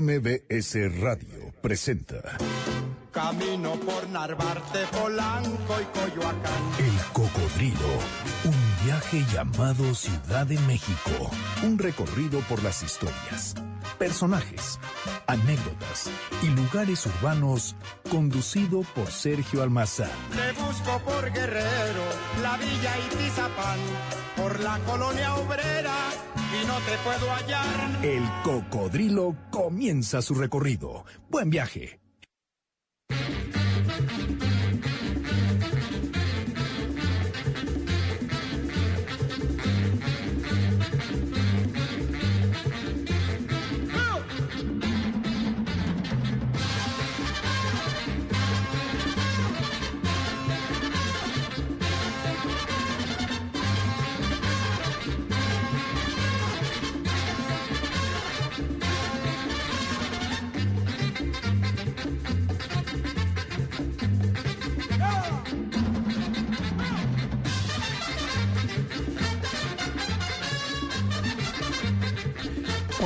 MBS Radio presenta. Camino por Narvarte, Polanco y Coyoacán. El Cocodrilo. Un viaje llamado Ciudad de México. Un recorrido por las historias, personajes, anécdotas y lugares urbanos conducido por Sergio Almazán. Te busco por Guerrero, la Villa y Tizapán, por la colonia obrera y no te puedo hallar. El Cocodrilo comienza su recorrido. Buen viaje.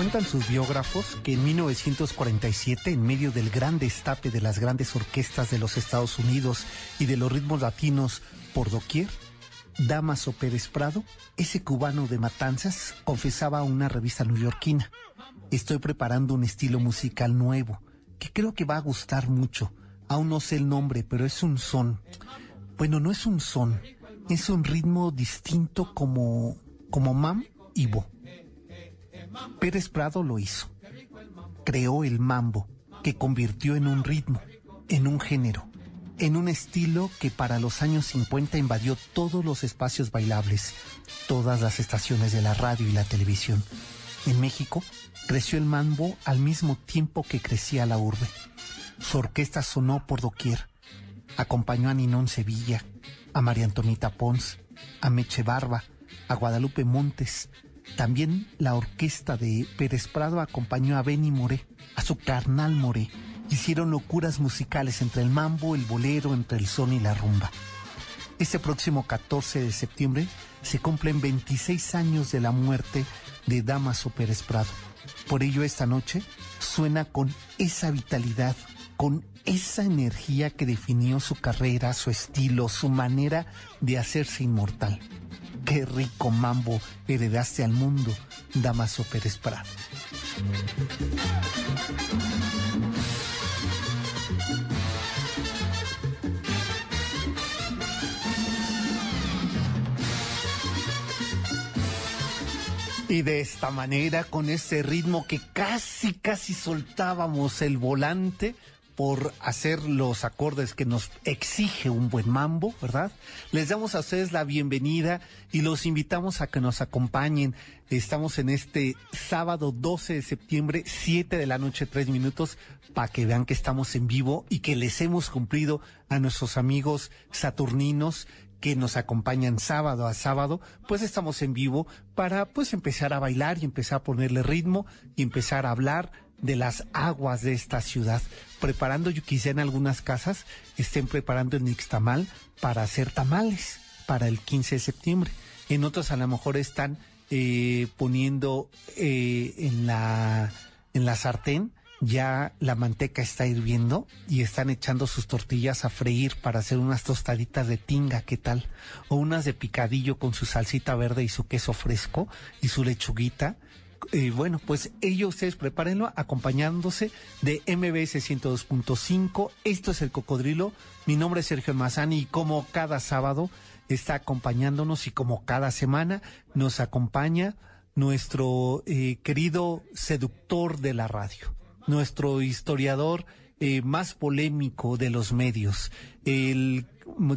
Cuentan sus biógrafos que en 1947, en medio del gran destape de las grandes orquestas de los Estados Unidos y de los ritmos latinos por doquier, Damaso Pérez Prado, ese cubano de Matanzas, confesaba a una revista neoyorquina, estoy preparando un estilo musical nuevo, que creo que va a gustar mucho. Aún no sé el nombre, pero es un son. Bueno, no es un son, es un ritmo distinto como, como mam y bo. Pérez Prado lo hizo. Creó el mambo, que convirtió en un ritmo, en un género, en un estilo que para los años 50 invadió todos los espacios bailables, todas las estaciones de la radio y la televisión. En México creció el mambo al mismo tiempo que crecía la urbe. Su orquesta sonó por doquier. Acompañó a Ninón Sevilla, a María Antonita Pons, a Meche Barba, a Guadalupe Montes, también la orquesta de Pérez Prado acompañó a Benny Moré, a su carnal Moré. Hicieron locuras musicales entre el mambo, el bolero, entre el son y la rumba. Este próximo 14 de septiembre se cumplen 26 años de la muerte de Damaso Pérez Prado. Por ello esta noche suena con esa vitalidad, con esa energía que definió su carrera, su estilo, su manera de hacerse inmortal. Qué rico mambo heredaste al mundo, Damaso Pérez Prado. Y de esta manera, con ese ritmo que casi, casi soltábamos el volante, por hacer los acordes que nos exige un buen mambo, ¿verdad? Les damos a ustedes la bienvenida y los invitamos a que nos acompañen. Estamos en este sábado 12 de septiembre, 7 de la noche, 3 minutos, para que vean que estamos en vivo y que les hemos cumplido a nuestros amigos saturninos que nos acompañan sábado a sábado, pues estamos en vivo para pues empezar a bailar y empezar a ponerle ritmo y empezar a hablar de las aguas de esta ciudad, preparando, yo quizá en algunas casas estén preparando el nixtamal para hacer tamales para el 15 de septiembre. En otros a lo mejor están eh, poniendo eh, en la en la sartén ya la manteca está hirviendo y están echando sus tortillas a freír para hacer unas tostaditas de tinga, ¿qué tal? O unas de picadillo con su salsita verde y su queso fresco y su lechuguita eh, bueno, pues ellos ustedes prepárenlo acompañándose de MBS 102.5. Esto es el Cocodrilo. Mi nombre es Sergio Mazani y como cada sábado está acompañándonos y como cada semana nos acompaña nuestro eh, querido seductor de la radio, nuestro historiador eh, más polémico de los medios, el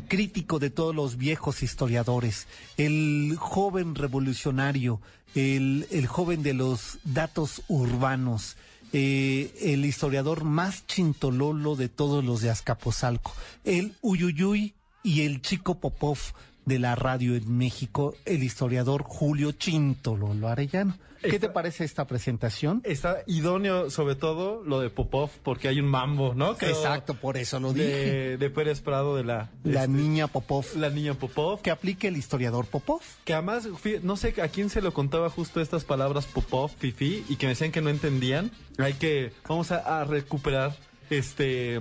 crítico de todos los viejos historiadores, el joven revolucionario, el, el joven de los datos urbanos, eh, el historiador más chintololo de todos los de Azcapotzalco, el Uyuyuy y el chico Popov de la radio en México, el historiador Julio Chinto Lolo Arellano. ¿Qué Está- te parece esta presentación? Está idóneo, sobre todo, lo de Popov, porque hay un mambo, ¿no? Creo, Exacto, por eso lo dije. de, de Pérez Prado, de la, La este, niña Popov. la niña Popov. Que aplique el historiador Popov. Que además, no sé a quién se lo contaba justo estas palabras Popov, Fifi, y que me decían que no entendían. Hay que, vamos a, a recuperar este.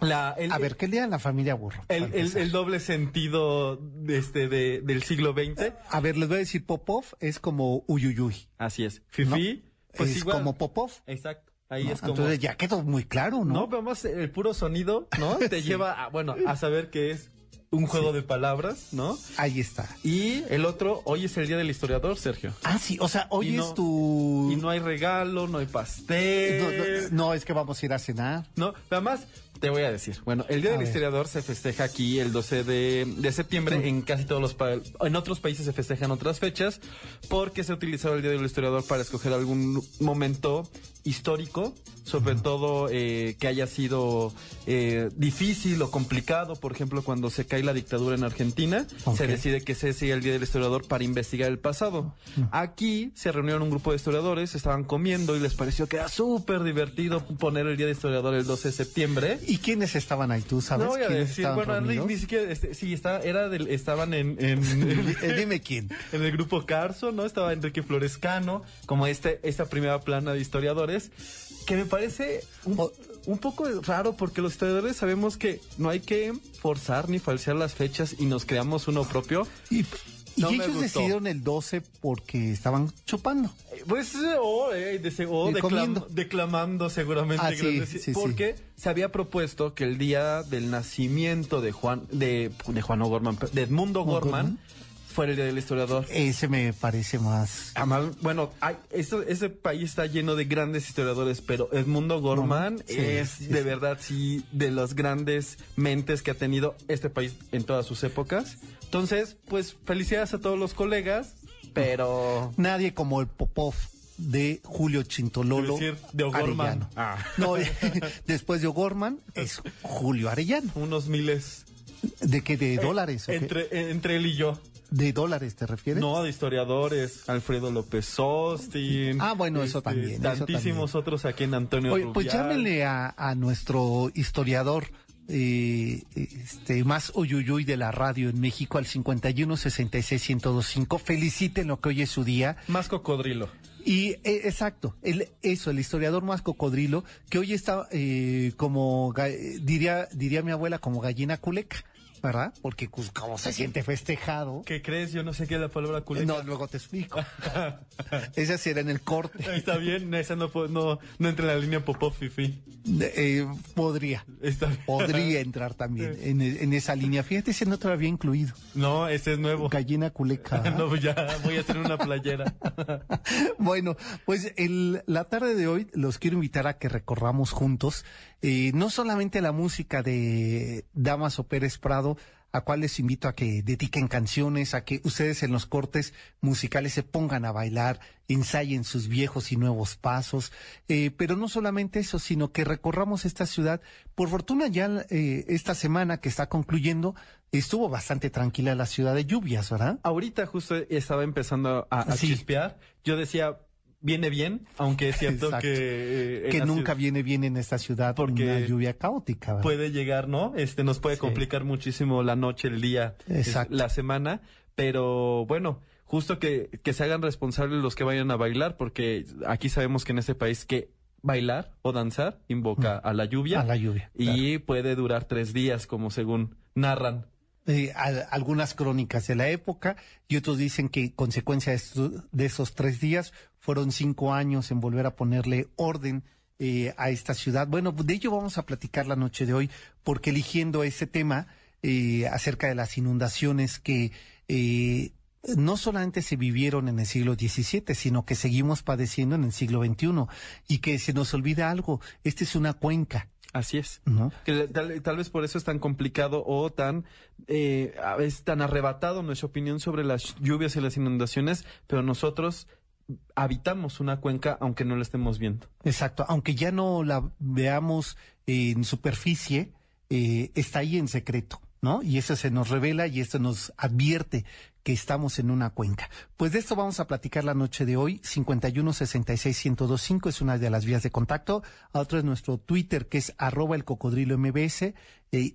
La, el, A ver, ¿qué lea la familia Burro? el, el- doble sentido de este, de, del siglo XX. A ver, les voy a decir Popov es como Uyuyuy. Así es. Fifi, pues es igual. como Popov. Exacto. Ahí ¿no? es como. Entonces ya quedó muy claro, ¿no? No, pero más el puro sonido, ¿no? Te lleva a, bueno, a saber que es un juego de palabras, ¿no? Ahí está. Y el otro, hoy es el día del historiador, Sergio. Ah, sí, o sea, hoy Y no- es tu... Y no hay regalo, no hay no, pastel. no, no, es que vamos a ir a cenar. No, además te voy a decir. Bueno, el Día A del ver. Historiador se festeja aquí el 12 de, de septiembre. En casi todos los pa- en otros países se festejan otras fechas porque se ha utilizado el Día del Historiador para escoger algún momento histórico, sobre todo eh, que haya sido eh, difícil o complicado. Por ejemplo, cuando se cae la dictadura en Argentina, se decide que ese sea el Día del Historiador para investigar el pasado. Aquí se reunieron un grupo de historiadores, estaban comiendo y les pareció que era súper divertido poner el Día del Historiador el 12 de septiembre. ¿Y quiénes estaban ahí? ¿Tú sabes No voy a quiénes decir, estaban bueno, ni, ni siquiera, este, sí, está, era del, estaban en, en, Eh, Dime quién. en el grupo Carso, ¿no? Estaba Enrique Florescano, como este, esta primera plana de historiadores, que me parece un, O- un poco raro porque los historiadores sabemos que no hay que forzar ni falsear las fechas y nos creamos uno propio. Y No me ellos gustó. decidieron el 12 porque estaban chupando. Eh, Pues, eh, o, eh, de se- o Y declam- declamando seguramente. Ah, sí, sí. porque se había propuesto que el día del nacimiento de Juan, de, de Juan O'Gorman, de Edmundo Gorman, Gorman. Fuera el día del historiador. Ese me parece más... Además, bueno, hay, esto, ese país está lleno de grandes historiadores, pero Edmundo Gorman Sí, es sí, de sí. verdad, sí, de las grandes mentes que ha tenido este país en todas sus épocas. Entonces, pues felicidades a todos los colegas, pero... Nadie como el Popov de Julio Chintololo Quiero decir, de O'Gorman. Ah. No, después de O'Gorman es Julio Arellano. Unos miles ¿De qué? ¿De dólares? o qué? entre, eh, entre él y yo. ¿De dólares te refieres? No, de historiadores, Alfredo López Austin. Ah, bueno, eso también, eso Tantísimos otros aquí en Antonio Oye, pues llámenle a, a nuestro historiador eh, este más uyuyuy de la radio en México al 51 66 1025. Felicítenlo que hoy es su día. Más cocodrilo. Y eh, exacto, el, eso, el historiador más cocodrilo, que hoy está eh, como, diría, diría mi abuela, como gallina culeca, ¿verdad? Porque pues, como se siente festejado. ¿Qué crees? Yo no sé qué es la palabra culeca. No, luego te explico. Esa sí era en el corte. Está bien, esa no, no, no entra en la línea Popov Fifi. Eh, podría. Está bien. Podría entrar también en, en esa línea. Fíjate, ese no te lo había incluido. No, ese es nuevo. Gallina culeca. No, ya voy a hacer una playera. Bueno, pues el, la tarde de hoy los quiero invitar a que recorramos juntos eh, no solamente la música de Damaso Pérez Prado, a cual les invito a que dediquen canciones, a que ustedes en los cortes musicales se pongan a bailar, ensayen sus viejos y nuevos pasos, eh, pero no solamente eso, sino que recorramos esta ciudad. Por fortuna ya eh, esta semana que está concluyendo estuvo bastante tranquila la ciudad de lluvias, ¿verdad? Ahorita justo estaba empezando a, a Sí. chispear. Yo decía, viene bien, aunque es cierto Exacto. que... eh, que nunca ciudad viene bien en esta ciudad Porque una lluvia caótica. ¿verdad? Puede llegar, ¿no? Este nos puede Sí. complicar muchísimo la noche, el día, Exacto. la semana. Pero bueno, justo que, que se hagan responsables los que vayan a bailar, porque aquí sabemos que en este país que bailar o danzar invoca a la lluvia. Mm. A la lluvia, Y puede durar tres días, como según narran. Eh, al- algunas crónicas de la época y otros dicen que consecuencia de, de esos tres días fueron cinco años en volver a ponerle orden eh, a esta ciudad. Bueno, de ello vamos a platicar la noche de hoy porque eligiendo ese tema eh, acerca de las inundaciones que eh, no solamente se vivieron en el siglo XVII, sino que seguimos padeciendo en el siglo XXI y que se nos olvida algo. Esta es una cuenca, Así es. ¿no? Que tal, tal vez por eso es tan complicado o tan eh, veces tan arrebatado nuestra opinión sobre las lluvias y las inundaciones, pero nosotros habitamos una cuenca aunque no la estemos viendo. Exacto, aunque ya no la veamos en superficie, eh, está ahí en secreto, ¿no? Y eso se nos revela y esto nos advierte que estamos en una cuenca. Pues de esto vamos a platicar la noche de hoy. 51 66 1025 es una de las vías de contacto. Otro es nuestro Twitter, que es arroba el cocodrilo MBS. Eh,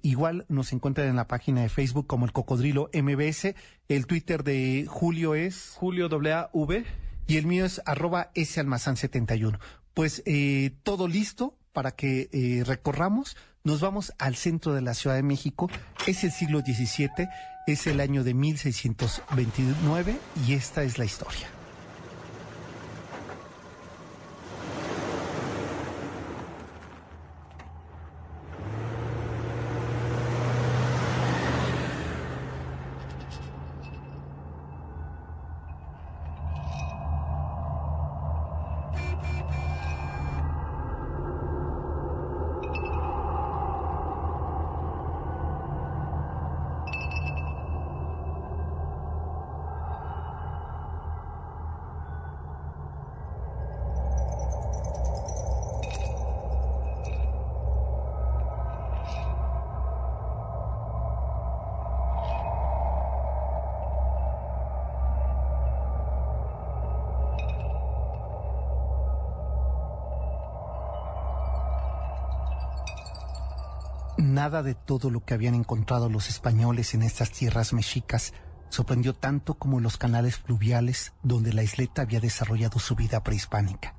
igual nos encuentran en la página de Facebook como el cocodrilo MBS. El Twitter de Julio es... Julio W. Y el mío es arroba S almazán 71. Pues eh, todo listo para que eh, recorramos. Nos vamos al centro de la Ciudad de México. Es el siglo XVII es el año de 1629 y esta es la historia. Todo lo que habían encontrado los españoles en estas tierras mexicas sorprendió tanto como los canales fluviales donde la isleta había desarrollado su vida prehispánica.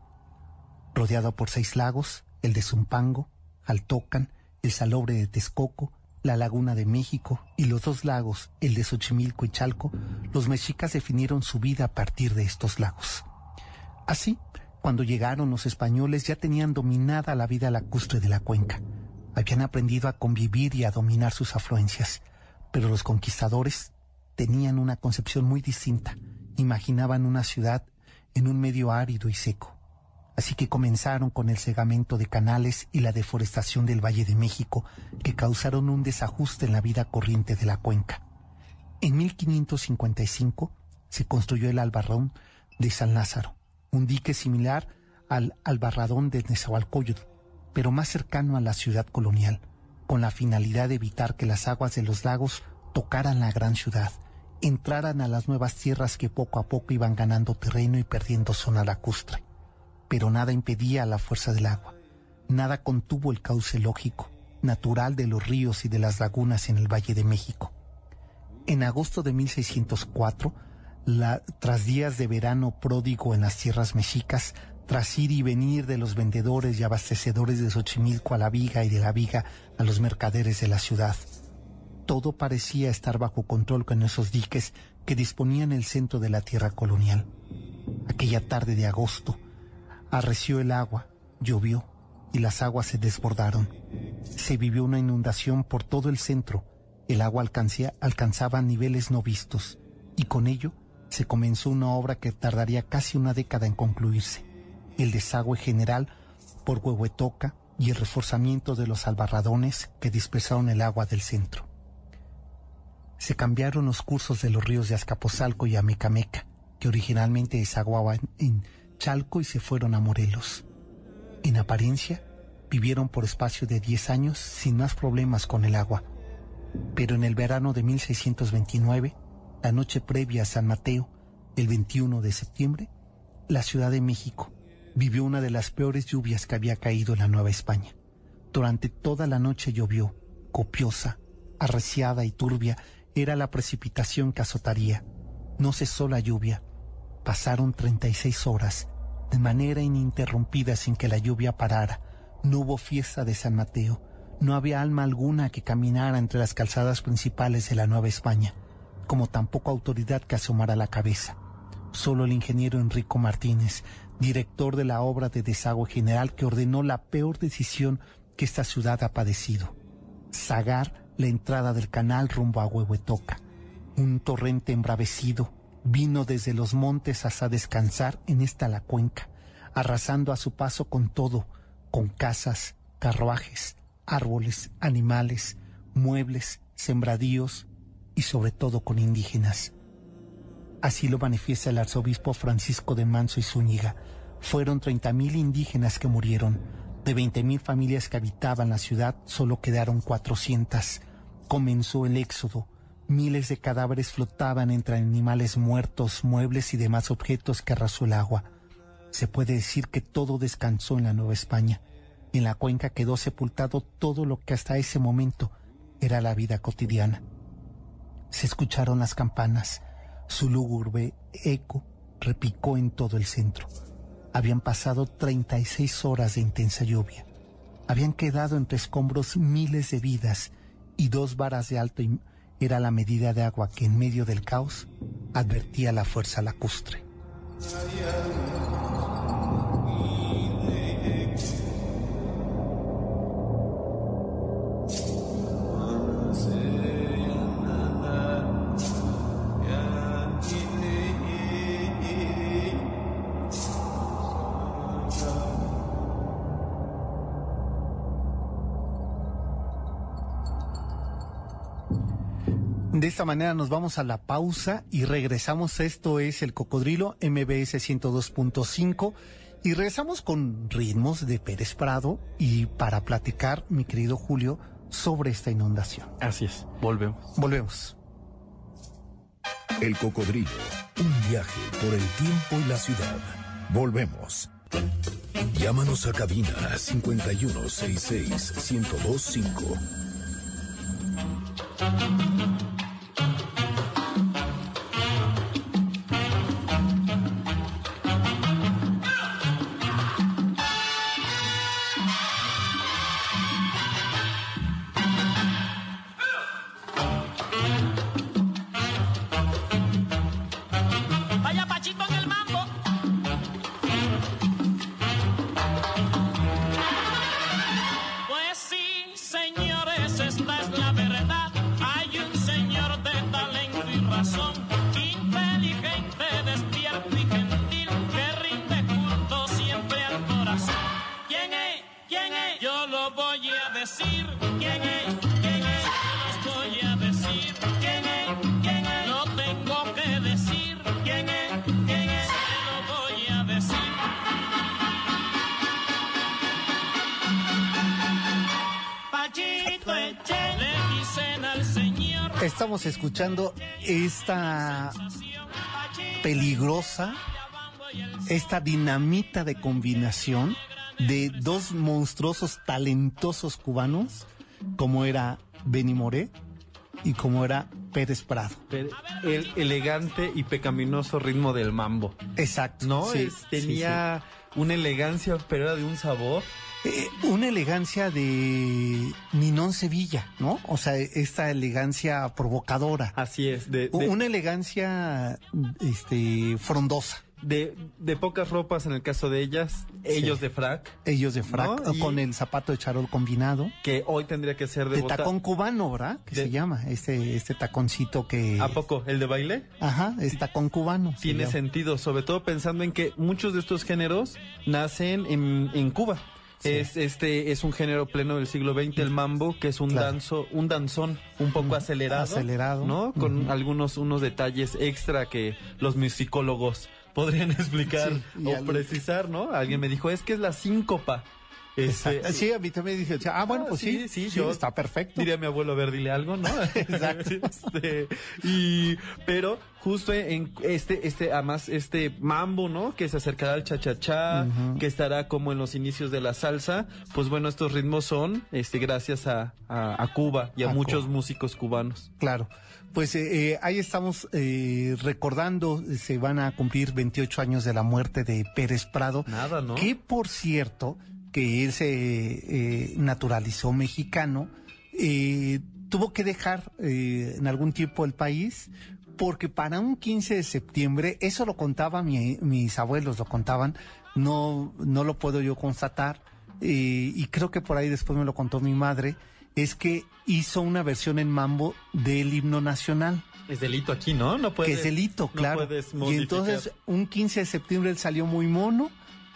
Rodeado por seis lagos, el de Zumpango, Altocan, el Salobre de Texcoco, la Laguna de México y los dos lagos, el de Xochimilco y Chalco, los mexicas definieron su vida a partir de estos lagos. Así, cuando llegaron los españoles ya tenían dominada la vida lacustre de la cuenca habían aprendido a convivir y a dominar sus afluencias, pero los conquistadores tenían una concepción muy distinta. Imaginaban una ciudad en un medio árido y seco. Así que comenzaron con el cegamento de canales y la deforestación del Valle de México, que causaron un desajuste en la vida corriente de la cuenca. En 1555 se construyó el albarrón de San Lázaro, un dique similar al albarradón de Nezahualcóyotl, pero más cercano a la ciudad colonial, con la finalidad de evitar que las aguas de los lagos tocaran la gran ciudad, entraran a las nuevas tierras que poco a poco iban ganando terreno y perdiendo zona lacustre. Pero nada impedía la fuerza del agua, nada contuvo el cauce lógico, natural de los ríos y de las lagunas en el Valle de México. En agosto de 1604, tras días de verano pródigo en las tierras mexicas, tras ir y venir de los vendedores y abastecedores de Xochimilco a la viga y de la viga a los mercaderes de la ciudad. Todo parecía estar bajo control con esos diques que disponían el centro de la tierra colonial. Aquella tarde de agosto, arreció el agua, llovió y las aguas se desbordaron. Se vivió una inundación por todo el centro. El agua alcanzaba niveles no vistos y con ello se comenzó una obra que tardaría casi una década en concluirse el desagüe general por Huehuetoca y el reforzamiento de los albarradones que dispersaron el agua del centro. Se cambiaron los cursos de los ríos de Azcapotzalco y Amecameca, que originalmente desaguaban en Chalco y se fueron a Morelos. En apariencia, vivieron por espacio de 10 años sin más problemas con el agua. Pero en el verano de 1629, la noche previa a San Mateo, el 21 de septiembre, la Ciudad de México, vivió una de las peores lluvias que había caído en la Nueva España. Durante toda la noche llovió, copiosa, arreciada y turbia era la precipitación que azotaría. No cesó la lluvia. Pasaron 36 horas, de manera ininterrumpida sin que la lluvia parara. No hubo fiesta de San Mateo. No había alma alguna que caminara entre las calzadas principales de la Nueva España, como tampoco autoridad que asomara la cabeza. Solo el ingeniero Enrico Martínez, director de la obra de desagüe general que ordenó la peor decisión que esta ciudad ha padecido, sagar la entrada del canal rumbo a Huehuetoca. Un torrente embravecido vino desde los montes hasta descansar en esta la cuenca, arrasando a su paso con todo, con casas, carruajes, árboles, animales, muebles, sembradíos y sobre todo con indígenas. Así lo manifiesta el arzobispo Francisco de Manso y Zúñiga. Fueron 30.000 indígenas que murieron. De 20.000 familias que habitaban la ciudad, solo quedaron 400. comenzó el éxodo. Miles de cadáveres flotaban entre animales muertos, muebles y demás objetos que arrasó el agua. Se puede decir que todo descansó en la Nueva España. En la cuenca quedó sepultado todo lo que hasta ese momento era la vida cotidiana. Se escucharon las campanas. Su lúgubre eco repicó en todo el centro. Habían pasado 36 horas de intensa lluvia. Habían quedado entre escombros miles de vidas y dos varas de alto era la medida de agua que en medio del caos advertía la fuerza lacustre. Esta manera nos vamos a la pausa y regresamos. Esto es el Cocodrilo MBS 102.5 y regresamos con ritmos de Pérez Prado y para platicar, mi querido Julio, sobre esta inundación. Así es, volvemos. Volvemos. El Cocodrilo, un viaje por el tiempo y la ciudad. Volvemos. Llámanos a cabina 5166 1025. Estamos escuchando esta peligrosa, esta dinamita de combinación de dos monstruosos, talentosos cubanos, como era Benny Moré y como era Pérez Prado. El elegante y pecaminoso ritmo del mambo. Exacto. ¿No? tenía una elegancia, pero era de un sabor. Eh, una elegancia de Ninón Sevilla, ¿no? O sea, esta elegancia provocadora. Así es. De, Una elegancia este, frondosa. De, de, pocas ropas en el caso de ellas, ellos de frac. Ellos de frac, con el zapato de charol combinado. Que hoy tendría que ser de, de tacón cubano, ¿verdad? Que se llama, este, este taconcito que... ¿A poco? ¿El de baile? Ajá, es tacón cubano. Tiene sentido, sobre todo pensando en que muchos de estos géneros nacen en, en Cuba. Es este es un género pleno del siglo XX el mambo, que es un danzo, un danzón un poco acelerado, acelerado, ¿no? Con algunos unos detalles extra que los musicólogos podrían explicar o precisar, ¿no? Alguien me dijo, "Es que es la síncopa." Este, sí, a mí también dije, ah, bueno, pues sí, sí, yo, está perfecto. Diría mi abuelo, a ver, dile algo, ¿no? Exacto. Este, y, pero justo en este, este, además, este mambo, ¿no? Que se acercará al cha-cha-cha, que estará como en los inicios de la salsa, pues bueno, estos ritmos son, este, gracias a, a, Cuba y a, muchos músicos cubanos. Claro. Pues eh, eh, ahí estamos eh, recordando, se van a cumplir 28 años de la muerte de Pérez Prado. Nada, ¿no? Que por cierto, que él se eh, naturalizó mexicano, eh, tuvo que dejar eh, en algún tiempo el país porque para un 15 de septiembre, eso lo contaban mis abuelos, lo contaban, no, no lo puedo yo constatar, y creo que por ahí después me lo contó mi madre, es que hizo una versión en mambo del himno nacional. Es delito aquí, ¿no? No puede. Que es delito, claro. y entonces, un 15 de septiembre él salió muy mono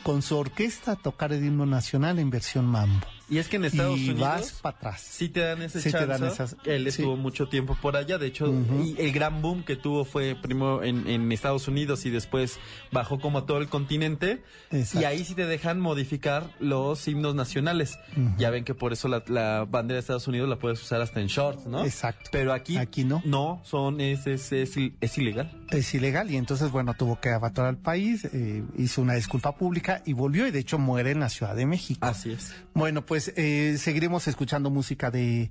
con su orquesta tocar el himno nacional en versión mambo. Y es que en Estados y Unidos vas para atrás. sí te dan ese Sí te dan esas- Él sí. estuvo mucho tiempo por allá. De hecho, y el gran boom que tuvo fue primero en, en Estados Unidos y después bajó como a todo el continente. Exacto. Y ahí sí te dejan modificar los himnos nacionales. Ya ven que por eso la, la bandera de Estados Unidos la puedes usar hasta en shorts, ¿no? Exacto. Pero aquí, Aquí no. No, son, es, es, es, es ilegal. es ilegal y entonces bueno tuvo que abandonar el país eh, hizo una disculpa pública y volvió y de hecho muere en la Ciudad de México Así es. bueno pues eh, seguiremos escuchando música de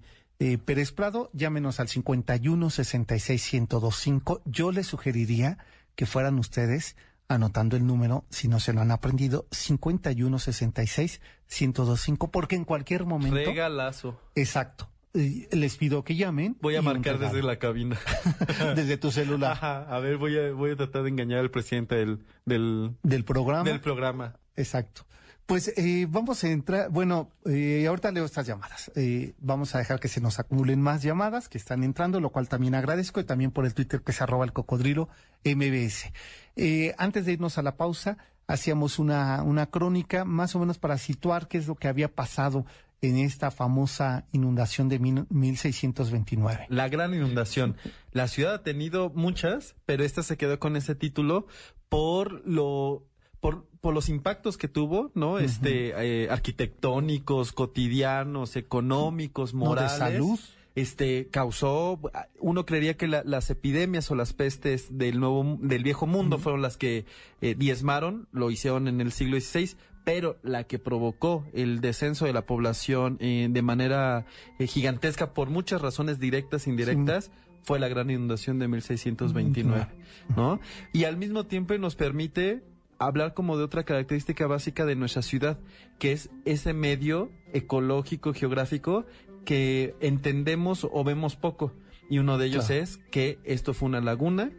Pérez Prado llámenos al 51 66 1025 yo les sugeriría que fueran ustedes anotando el número si no se lo han aprendido 51 66 1025 porque en cualquier momento Regalazo. exacto les pido que llamen Voy a marcar desde la cabina. desde tu celular Ajá, a ver, voy a, voy a tratar de engañar al presidente del, del, del programa del programa. Exacto. Pues eh, vamos a entrar, bueno, eh, ahorita leo estas llamadas. Eh, vamos a dejar que se nos acumulen más llamadas que están entrando, lo cual también agradezco, y también por el Twitter que se arroba el cocodrilo MBS. Eh, antes de irnos a la pausa, hacíamos una, una crónica más o menos para situar qué es lo que había pasado en esta famosa inundación de mil- 1629. La gran inundación. La ciudad ha tenido muchas, pero esta se quedó con ese título por lo por, por los impactos que tuvo, ¿no? Este eh, arquitectónicos, cotidianos, económicos, No, de morales. salud. Este causó, uno creería que la- las epidemias o las pestes del nuevo, del viejo mundo fueron las que eh, diezmaron, lo hicieron en el siglo XVI, pero la que provocó el descenso de la población eh, de manera eh, gigantesca por muchas razones directas e indirectas fue la gran inundación de 1629, ¿no? Y al mismo tiempo nos permite hablar como de otra característica básica de nuestra ciudad, que es ese medio ecológico, geográfico, que entendemos o vemos poco. Y uno de ellos Claro. es que esto fue una laguna,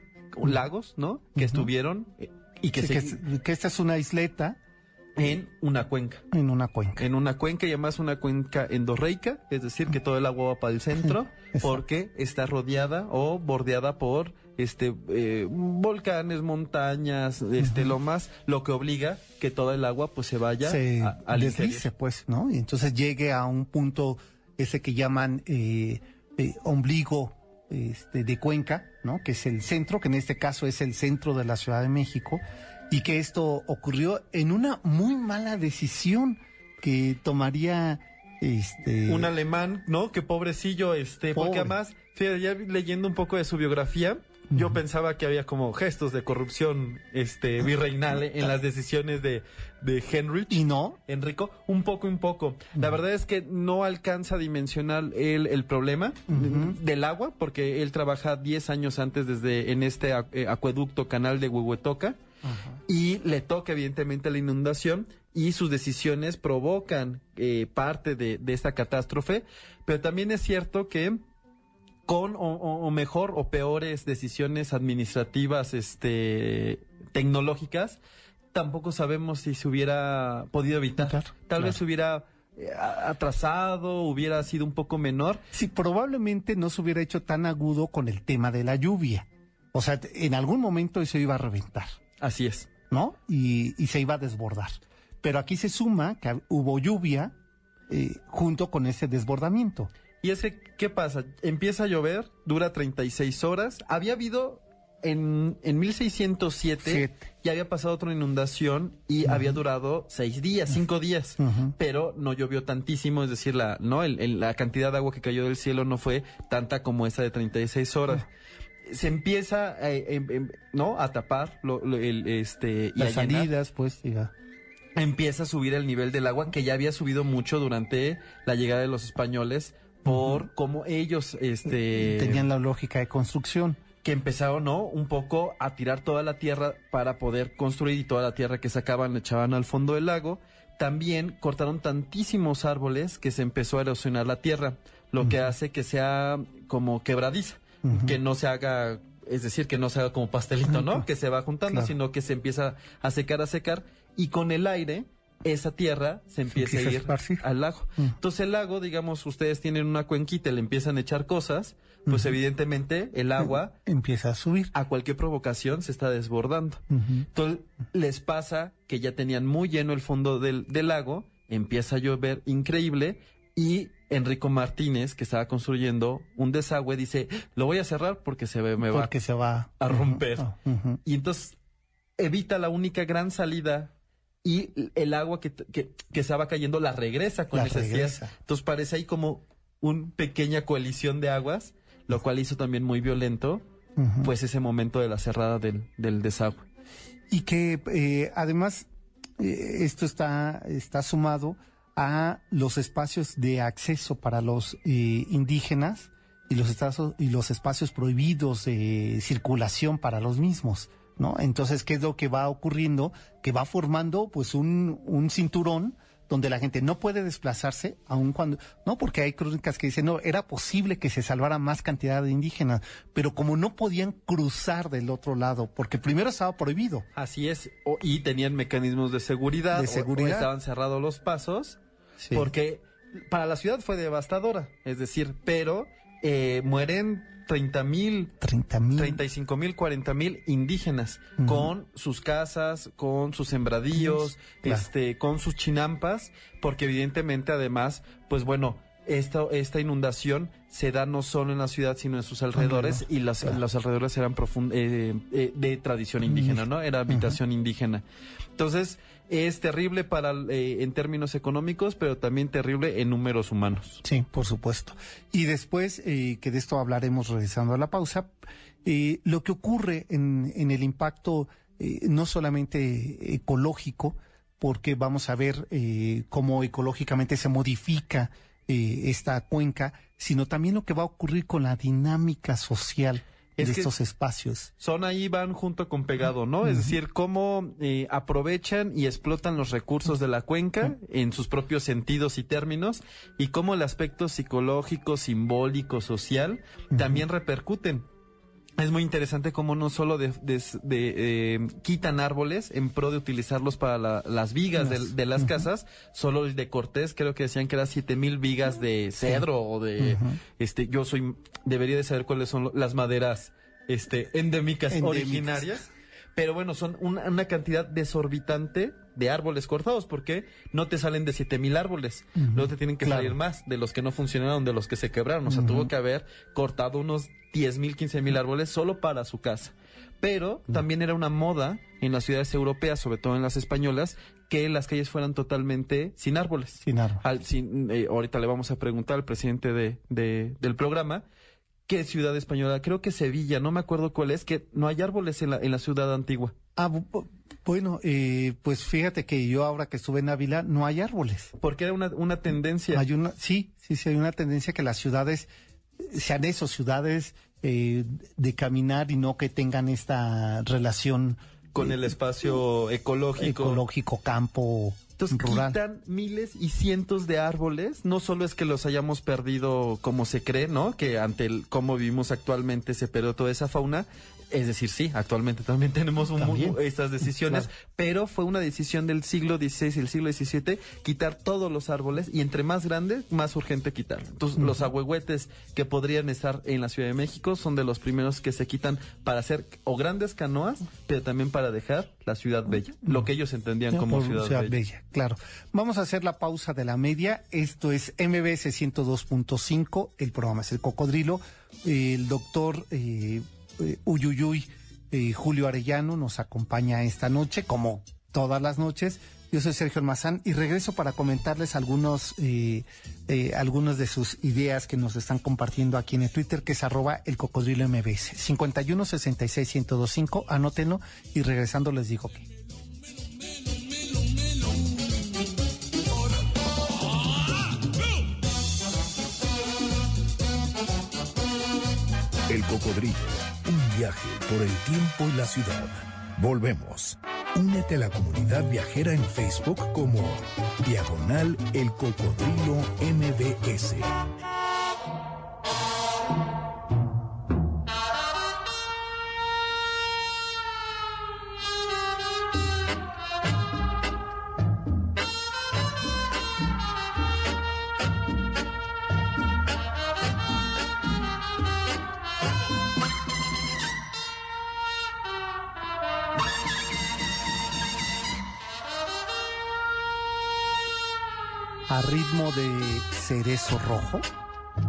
lagos, ¿no? Que estuvieron eh, y que Sí, se que, es- que esta es una isleta en una cuenca. en una cuenca. En una cuenca y además una cuenca endorreica, es decir, que todo el agua va para el centro, porque está rodeada o bordeada por este eh, volcanes, montañas, este lomas, lo que obliga que todo el agua pues se vaya se a- al deslice, interior. pues, ¿no? Y entonces llegue a un punto ese que llaman eh, eh, ombligo este, de Cuenca, ¿no? Que es el centro, que en este caso es el centro de la Ciudad de México, y que esto ocurrió en una muy mala decisión que tomaría este Un alemán, ¿no? Que pobrecillo, este, porque además, fíjate, ya leyendo un poco de su biografía, yo pensaba que había como gestos de corrupción, este, virreinal en las decisiones de, de Henrich. y no, Enrico, un poco, un poco. La verdad es que no alcanza a dimensionar él el problema del agua, porque él trabaja 10 años antes desde en este eh, acueducto canal de Huehuetoca y le toca evidentemente la inundación y sus decisiones provocan eh, parte de, de esta catástrofe, pero también es cierto que con o, mejor o peores decisiones administrativas este tecnológicas tampoco sabemos si se hubiera podido evitar Claro, tal claro. vez se hubiera eh, atrasado hubiera sido un poco menor sí, probablemente no se hubiera hecho tan agudo con el tema de la lluvia. O sea, en algún momento eso iba a reventar. Así es ¿no? Y, y se iba a desbordar. Pero aquí se suma que hubo lluvia eh, junto con ese desbordamiento. y ese qué pasa empieza a llover dura 36 horas había habido en, en 1607 Siete. ya había pasado otra inundación y había durado seis días, cinco días. Pero no llovió tantísimo, es decir, la, no, el- el- la cantidad de agua que cayó del cielo no fue tanta como esa de 36 horas. Se empieza, eh, em- em, ¿no? A tapar lo- lo- el, este, y Las salidas, pues, ya. Empieza a subir el nivel del agua que ya había subido mucho durante la llegada de los españoles por cómo ellos, este, tenían la lógica de construcción. que empezaron, ¿no? Un poco a tirar toda la tierra para poder construir y toda la tierra que sacaban la echaban al fondo del lago. También cortaron tantísimos árboles que se empezó a erosionar la tierra, lo que hace que sea como quebradiza, que no se haga, es decir, que no se haga como pastelito, ¿no? Que se va juntando, Claro. sino que se empieza a secar, a secar y con el aire esa tierra se empieza, empieza a a ir esparcir. al lago. Mm. Entonces el lago, digamos, ustedes tienen una cuenquita y le empiezan a echar cosas, pues evidentemente el agua Empieza a subir. a cualquier provocación se está desbordando. Entonces les pasa que ya tenían muy lleno el fondo del, del lago empieza a llover increíble y Enrico Martínez, que estaba construyendo un desagüe, dice, lo voy a cerrar porque se ve, me va Porque se va a romper. Y entonces evita la única gran salida y el agua que, que, que estaba cayendo la regresa con La regresa. Entonces parece ahí como una pequeña coalición de aguas, lo cual hizo también muy violento, pues ese momento de la cerrada del, del desagüe. Y que eh, además eh, esto está, está sumado a los espacios de acceso para los eh, indígenas y los, espacios, y los espacios prohibidos de circulación para los mismos. ¿no? Entonces, ¿qué es lo que va ocurriendo? Que va formando pues un, un cinturón donde la gente no puede desplazarse, aun cuando, no, porque hay crónicas que dicen, no, era posible que se salvara más cantidad de indígenas, pero como no podían cruzar del otro lado, porque primero estaba prohibido, Así es, o- y tenían mecanismos de seguridad, De o- o seguridad. estaban cerrados los pasos, Sí. porque para la ciudad fue devastadora, es decir, pero eh, mueren 30 mil 30 mil. 35 mil, 40 mil indígenas con sus casas, con sus sembradíos, Claro. este, con sus chinampas, porque evidentemente además, pues bueno, esta, esta inundación se da no solo en la ciudad, sino en sus alrededores, Alrededor, y las, claro. los alrededores eran profun- eh, eh, de tradición indígena, ¿no? Era habitación indígena. Entonces, es terrible para eh, en términos económicos, pero también terrible en números humanos. Sí, por supuesto. Y después, eh, que de esto hablaremos regresando a la pausa, eh, lo que ocurre en, en el impacto eh, no solamente ecológico, porque vamos a ver cómo ecológicamente se modifica esta cuenca, sino también lo que va a ocurrir con la dinámica social Es de que- estos espacios. son ahí van junto con pegado, ¿no? Es decir, cómo eh, aprovechan y explotan los recursos de la cuenca en sus propios sentidos y términos y cómo el aspecto psicológico, simbólico, social también repercuten. Es muy interesante cómo no solo de, de- de, eh, quitan árboles en pro de utilizarlos para la- las vigas de, de las casas, solo el de Cortés creo que decían que era siete mil vigas de cedro o de este yo soy debería de saber cuáles son las maderas este endémicas, Endémicas. originarias. Pero bueno, son una, una cantidad desorbitante de árboles cortados, porque no te salen de siete mil árboles, no te tienen que claro. salir más de los que no funcionaron, de los que se quebraron. O sea, tuvo que haber cortado unos 10 mil, 15 mil árboles solo para su casa. Pero también era una moda en las ciudades europeas, sobre todo en las españolas, que las calles fueran totalmente sin árboles. Sin árbol. Al- sin- eh, ahorita le vamos a preguntar al presidente de, de- del programa qué ciudad española, creo que Sevilla, no me acuerdo cuál es, que no hay árboles en la, en la ciudad antigua. Ah, bu- bu- bueno, eh, pues fíjate que yo ahora que estuve en Ávila no hay árboles. Porque era una, una tendencia. Hay una, sí, sí, sí, hay una tendencia que las ciudades eh, sean eso, ciudades eh, de caminar y no que tengan esta relación con el espacio ecológico. ecológico, campo, Entonces rural. quitan miles y cientos de árboles. No solo es que los hayamos perdido como se cree, ¿no? Que ante el cómo vivimos actualmente se perdió toda esa fauna. Es decir, sí, actualmente también tenemos un- También. estas decisiones, Claro. pero fue una decisión del siglo XVI y el siglo XVII quitar todos los árboles y entre más grandes, más urgente quitarlo. Entonces, los ahuehuetes que podrían estar en la Ciudad de México son de los primeros que se quitan para hacer o grandes canoas, pero también para dejar la ciudad bella, lo que ellos entendían Ya, como ciudad, bella. Bella, claro. Vamos a hacer la pausa de la media. Esto es MBS 102.5. El programa es El Cocodrilo. El doctor eh, eh, Uyuyuy eh, Julio Arellano nos acompaña esta noche, como todas las noches. Yo soy Sergio Almazán y regreso para comentarles algunos, eh, eh, algunas de sus ideas que nos están compartiendo aquí en el Twitter, que es arroba el cocodrilo MBS. 51 66 1025, anótenlo y regresando les digo que. El cocodrilo, viaje por el tiempo y la ciudad. Volvemos. Únete a la comunidad viajera en Facebook como Diagonal El Cocodrilo MBS. A ritmo de cerezo rojo.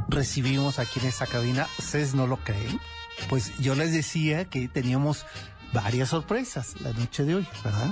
Recibimos aquí en esta cabina, ustedes no lo creen, pues yo les decía que teníamos varias sorpresas la noche de hoy, ¿verdad?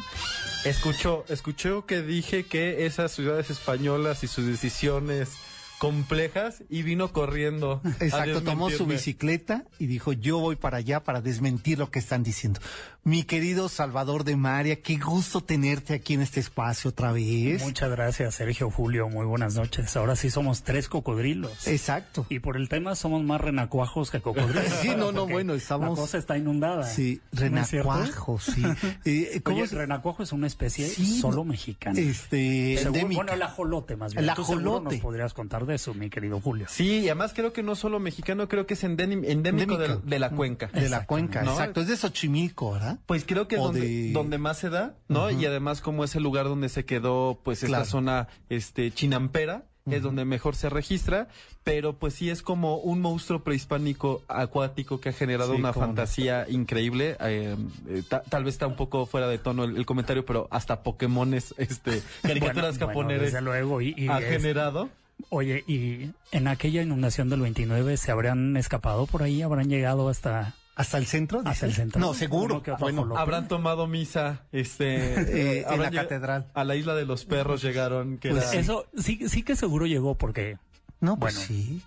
Escuchó, escuchó que dije que esas ciudades españolas y sus decisiones complejas y vino corriendo. Exacto, tomó su bicicleta y dijo, yo voy para allá para desmentir lo que están diciendo. Mi querido Salvador de María, qué gusto tenerte aquí en este espacio otra vez. Muchas gracias, Sergio Julio. Muy buenas noches. Ahora sí somos tres cocodrilos. Exacto. Y por el tema somos más renacuajos que cocodrilos. sí, no, no, bueno, estamos. La cosa está inundada. Sí, renacuajos, sí. Eh, ¿cómo Oye, es? renacuajo es una especie solo mexicana. Este, endémica. Bueno, el ajolote más bien. El ajolote. nos podrías contar de eso, mi querido Julio. Sí, y además creo que no solo mexicano, creo que es endémico, de, la cuenca. De la cuenca, exacto. Es de Xochimilco, ¿verdad? Pues creo que es donde, donde, más se da, ¿no? Y además como es el lugar donde se quedó, pues esta zona este, chinampera, es donde mejor se registra, pero pues sí es como un monstruo prehispánico acuático que ha generado una fantasía increíble. Eh, eh, tal vez está un poco fuera de tono el, comentario, pero hasta Pokémones, este, caricaturas japoneses luego, y, ha generado. Oye, y en aquella inundación del 29 se habrían escapado por ahí, habrán llegado hasta ¿Hasta el centro? Hasta el centro. No, seguro. bueno, habrán tomado misa este, eh, en la catedral. A la isla de los perros llegaron. Que pues Eso sí, sí que seguro llegó porque... No, pues bueno, sí.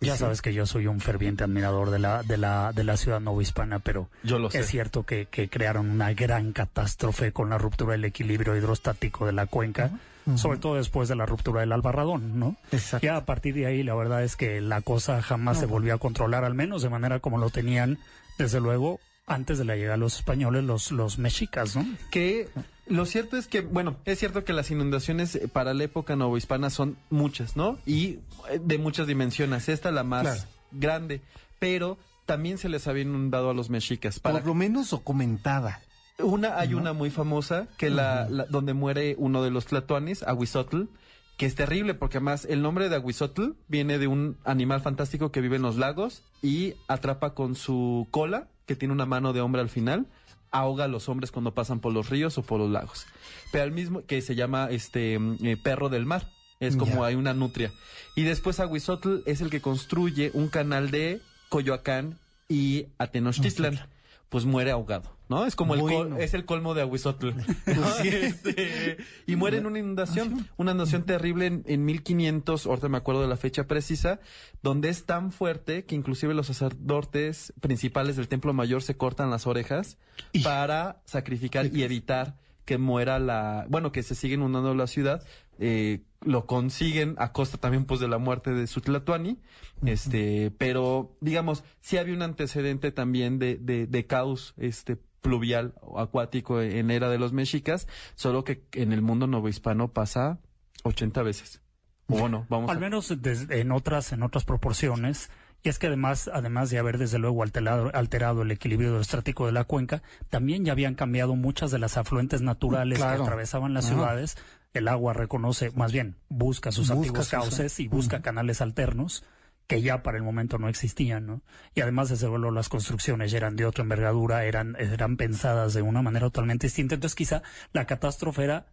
Ya sabes que yo soy un ferviente admirador de la, de la, de la ciudad novohispana, pero yo lo sé. es cierto que, que, crearon una gran catástrofe con la ruptura del equilibrio hidrostático de la cuenca, sobre todo después de la ruptura del Albarradón, ¿no? Exacto. Ya a partir de ahí la verdad es que la cosa jamás se volvió a controlar, al menos de manera como lo tenían desde luego, antes de la llegada de los españoles, los, los mexicas, ¿no? Que lo cierto es que, bueno, es cierto que las inundaciones para la época novohispana son muchas, ¿no? Y eh, de muchas dimensiones. Esta la más grande, pero también se les había inundado a los mexicas. Por lo menos documentada. Una, hay una muy famosa, que la, donde muere uno de los tlatoanes, Aguizotl, que es terrible porque además el nombre de Aguizotl viene de un animal fantástico que vive en los lagos y atrapa con su cola, que tiene una mano de hombre al final, ahoga a los hombres cuando pasan por los ríos o por los lagos. Pero al mismo que se llama este eh, perro del mar. Es como hay una nutria. Y después Aguizotl es el que construye un canal de Coyoacán y Tenochtitlan pues muere ahogado, ¿no? Es como el es el colmo de Aguizotl. Este, y muere en una inundación, una inundación terrible en, en 1500, ahorita me acuerdo de la fecha precisa, donde es tan fuerte que inclusive los sacerdotes principales del Templo Mayor se cortan las orejas para sacrificar y evitar que muera la, bueno, que se siga inundando la ciudad, eh, lo consiguen a costa también pues de la muerte de Sutlatuani, este, pero digamos, sí había un antecedente también de, de, de caos, este, pluvial o acuático en era de los mexicas, solo que en el mundo novohispano pasa 80 veces. Bueno, vamos Al menos en otras, en otras proporciones, y es que además, además de haber desde luego alterado, alterado el equilibrio hidrostático de la cuenca, también ya habían cambiado muchas de las afluentes naturales que atravesaban las ciudades. El agua reconoce, más bien, busca sus antiguos cauces y busca canales alternos que ya para el momento no existían, ¿no? Y además, desde luego, las construcciones ya eran de otra envergadura, eran, eran pensadas de una manera totalmente distinta. Entonces, quizá la catástrofe era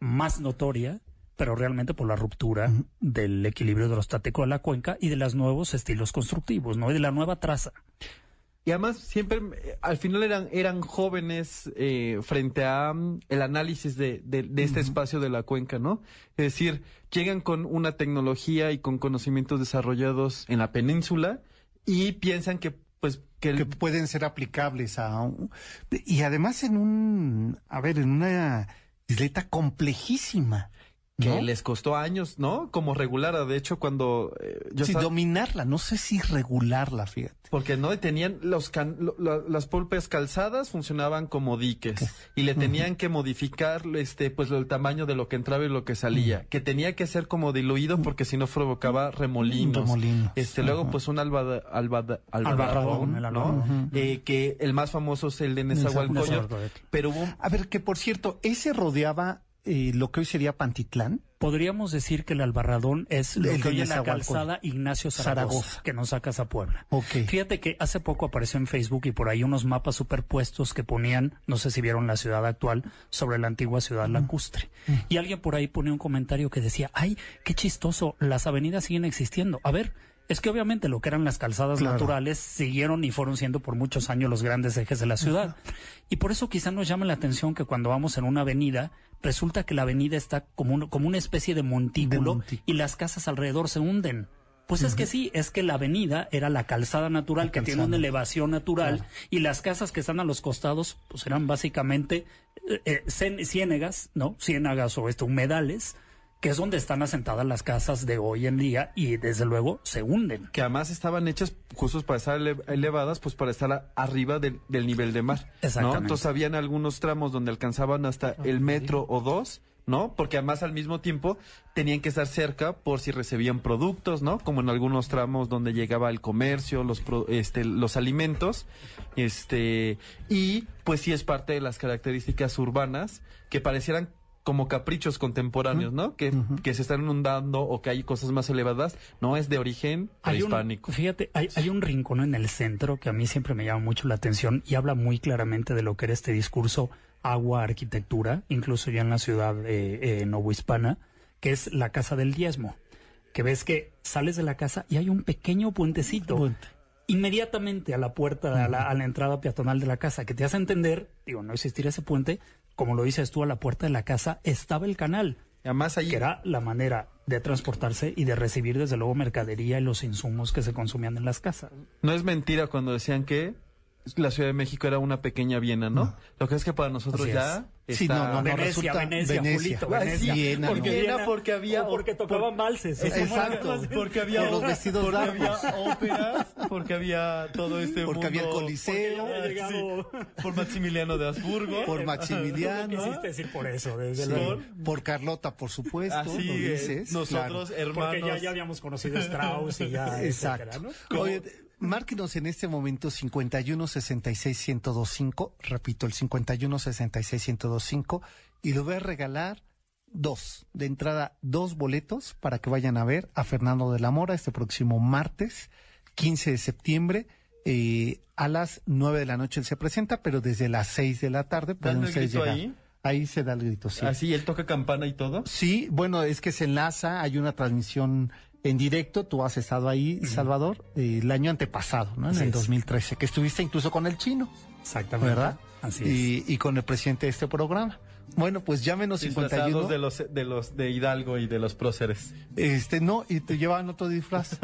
más notoria pero realmente por la ruptura del equilibrio hidrostático de la cuenca y de los nuevos estilos constructivos, ¿no? Y de la nueva traza. Y además siempre, al final eran, eran jóvenes eh, frente a mm, el análisis de, de, este espacio de la cuenca, ¿no? Es decir, llegan con una tecnología y con conocimientos desarrollados en la península y piensan que pues que, que pueden ser aplicables a y además en un a ver en una isleta complejísima que les costó años, ¿no? Como regularla. De hecho, cuando eh, yo sí, dominarla, no sé si regularla, fíjate. Porque no tenían los las pulpes calzadas funcionaban como diques y le tenían que modificar este pues el tamaño de lo que entraba y lo que salía, que tenía que ser como diluido porque si no provocaba remolinos. Este luego pues un alba, alba, albarradón, ¿no? eh, que el más famoso es el de Nezahualcóyotl, pero hubo A ver, que por cierto, ese rodeaba eh, lo que hoy sería Pantitlán, podríamos decir que el Albarradón es lo que hoy es la calzada Ignacio Zaragoza, que nos sacas a Puebla. Fíjate que hace poco apareció en Facebook y por ahí unos mapas superpuestos que ponían, no sé si vieron la ciudad actual, sobre la antigua ciudad lacustre. Y alguien por ahí ponía un comentario que decía, ay, qué chistoso, las avenidas siguen existiendo. A ver, es que obviamente lo que eran las calzadas naturales siguieron y fueron siendo por muchos años los grandes ejes de la ciudad. Y por eso quizá nos llama la atención que cuando vamos en una avenida, resulta que la avenida está como, como una especie de montículo, y las casas alrededor se hunden. Pues es que sí, es que la avenida era la calzada natural que tiene una elevación natural y las casas que están a los costados pues eran básicamente eh, eh, ciénegas, ¿no? Ciénagas o este, humedales que es donde están asentadas las casas de hoy en día y desde luego se hunden. Que además estaban hechas justos para estar elevadas, pues para estar arriba del, nivel de mar. Exactamente. Entonces habían algunos tramos donde alcanzaban hasta el metro o dos. ¿no? Porque además al mismo tiempo tenían que estar cerca por si recibían productos, ¿no? Como en algunos tramos donde llegaba el comercio, los este los alimentos, este y pues sí es parte de las características urbanas que parecieran como caprichos contemporáneos, ¿no? Que, que se están inundando o que hay cosas más elevadas, no es de origen prehispánico. fíjate, hay, hay, un rincón en el centro que a mí siempre me llama mucho la atención y habla muy claramente de lo que era este discurso agua, arquitectura, incluso ya en la ciudad eh, eh, novohispana, que es la Casa del Diezmo. Que ves que sales de la casa y hay un pequeño puentecito. Inmediatamente a la puerta, a la, a la entrada peatonal de la casa, que te hace entender, digo, no existiría ese puente, como lo dices tú, a la puerta de la casa estaba el canal. Además Que era la manera de transportarse y de recibir desde luego mercadería y los insumos que se consumían en las casas. No es mentira cuando decían que la Ciudad de México era una pequeña Viena, ¿no? Lo que es que para nosotros ya Sí, no, no, Venecia, Venecia, Venecia, Venecia. Viena, porque, Viena, porque había porque tocaban valses, exacto, porque había por los vestidos porque había óperas, porque había todo este porque había el Coliseo, por Maximiliano de Habsburgo, por Maximiliano, quisiste decir por eso, desde luego. por Carlota, por supuesto, Así dices, nosotros hermanos, porque ya, ya habíamos conocido Strauss y ya, exacto. Etcétera, ¿no? Oye, Márquenos en este momento 51 66 1025, repito, el 51 66 1025, y le voy a regalar dos, de entrada, dos boletos para que vayan a ver a Fernando de la Mora este próximo martes, 15 de septiembre. Eh, a las 9 de la noche él se presenta, pero desde las 6 de la tarde pueden ustedes llegar. Ahí? ahí se da el grito, sí. ¿Así él toca campana y todo? Sí, bueno, es que se enlaza, hay una transmisión en directo. Tú has estado ahí, Salvador, el año antepasado, ¿no? En el 2013, que estuviste incluso con el chino. Exactamente. ¿Verdad? Así es. Y, con el presidente de este programa. Bueno, pues llámenos 51. de los de los de Hidalgo y de los próceres. Este, no, y te llevaban otro disfraz.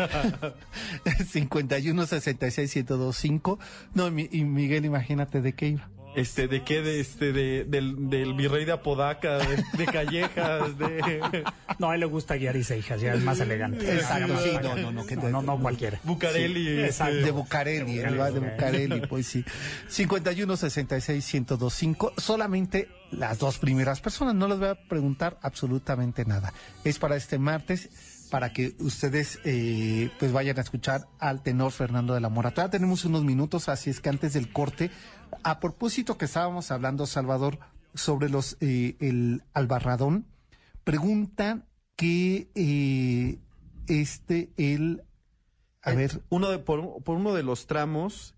51 66 1025. No, y Miguel, imagínate de qué iba. Este, ¿de qué? De, este, de, del, del virrey de Apodaca, de, Callejas, de... No, a él le gusta guiar y Seijas, ya es más elegante. Exacto, sí, no, no, no, que no, no, no cualquiera. Bucareli. Sí, este... De Bucareli, él va de Bucareli, pues sí. 51 66 1025, solamente las dos primeras personas, no les voy a preguntar absolutamente nada. Es para este martes para que ustedes eh, pues vayan a escuchar al tenor Fernando de la Mora. Todavía tenemos unos minutos, así es que antes del corte a propósito que estábamos hablando, Salvador, sobre los eh, el albarradón, pregunta que eh, este el a eh, ver uno de por, por uno de los tramos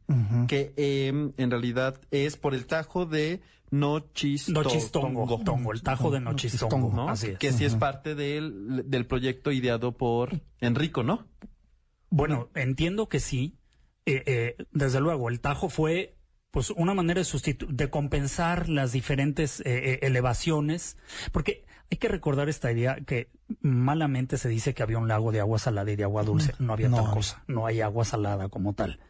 que em, en realidad es por el tajo de Nochistongo. Nochistongo, el tajo de Nochistongo, ¿no? Así Que sí es parte del, del proyecto ideado por Enrico, ¿no? Bueno, entiendo que sí. desde luego, el tajo fue pues una manera de, de compensar las diferentes eh, eh, elevaciones, porque hay que recordar esta idea que malamente se dice que había un lago de agua salada y de agua dulce. No había tal cosa, no hay agua salada como tal.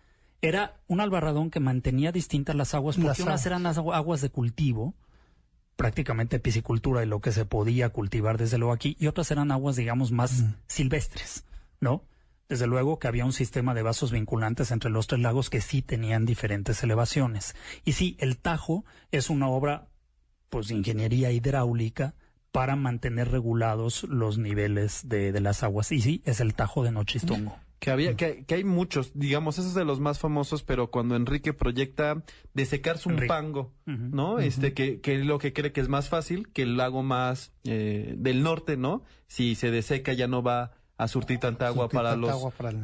Era un albarradón que mantenía distintas las aguas, porque unas eran las aguas de cultivo, prácticamente piscicultura y lo que se podía cultivar desde luego aquí, y otras eran aguas, digamos, más silvestres, ¿no? Desde luego que había un sistema de vasos vinculantes entre los tres lagos que sí tenían diferentes elevaciones. Y sí, el Tajo es una obra pues de ingeniería hidráulica para mantener regulados los niveles de, las aguas. Y sí, es el Tajo de Nochistongo. Que había, que, que, hay muchos, digamos, ese es de los más famosos, pero cuando Enrique proyecta de secarse un pango, ¿no? Este, que, que lo que cree que es más fácil, que el lago más eh, del norte, ¿no? Si se deseca ya no va a surtir tanta agua para los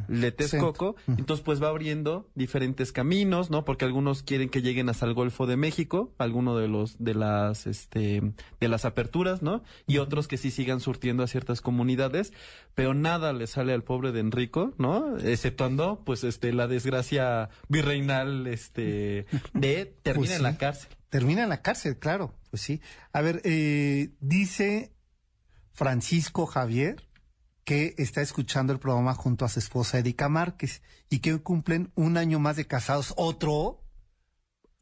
letes coco. Entonces, pues va abriendo diferentes caminos, ¿no? Porque algunos quieren que lleguen hasta el Golfo de México, alguno de los, de las, este, de las aperturas, ¿no? Y otros que sí sigan surtiendo a ciertas comunidades, pero nada le sale al pobre de Enrico, ¿no? Exceptuando, pues, este, la desgracia virreinal, este, de termina pues en la cárcel. Termina en la cárcel, claro, pues sí. A ver, eh, dice Francisco Javier, que está escuchando el programa junto a su esposa Erika Márquez y que cumplen un año más de casados. Otro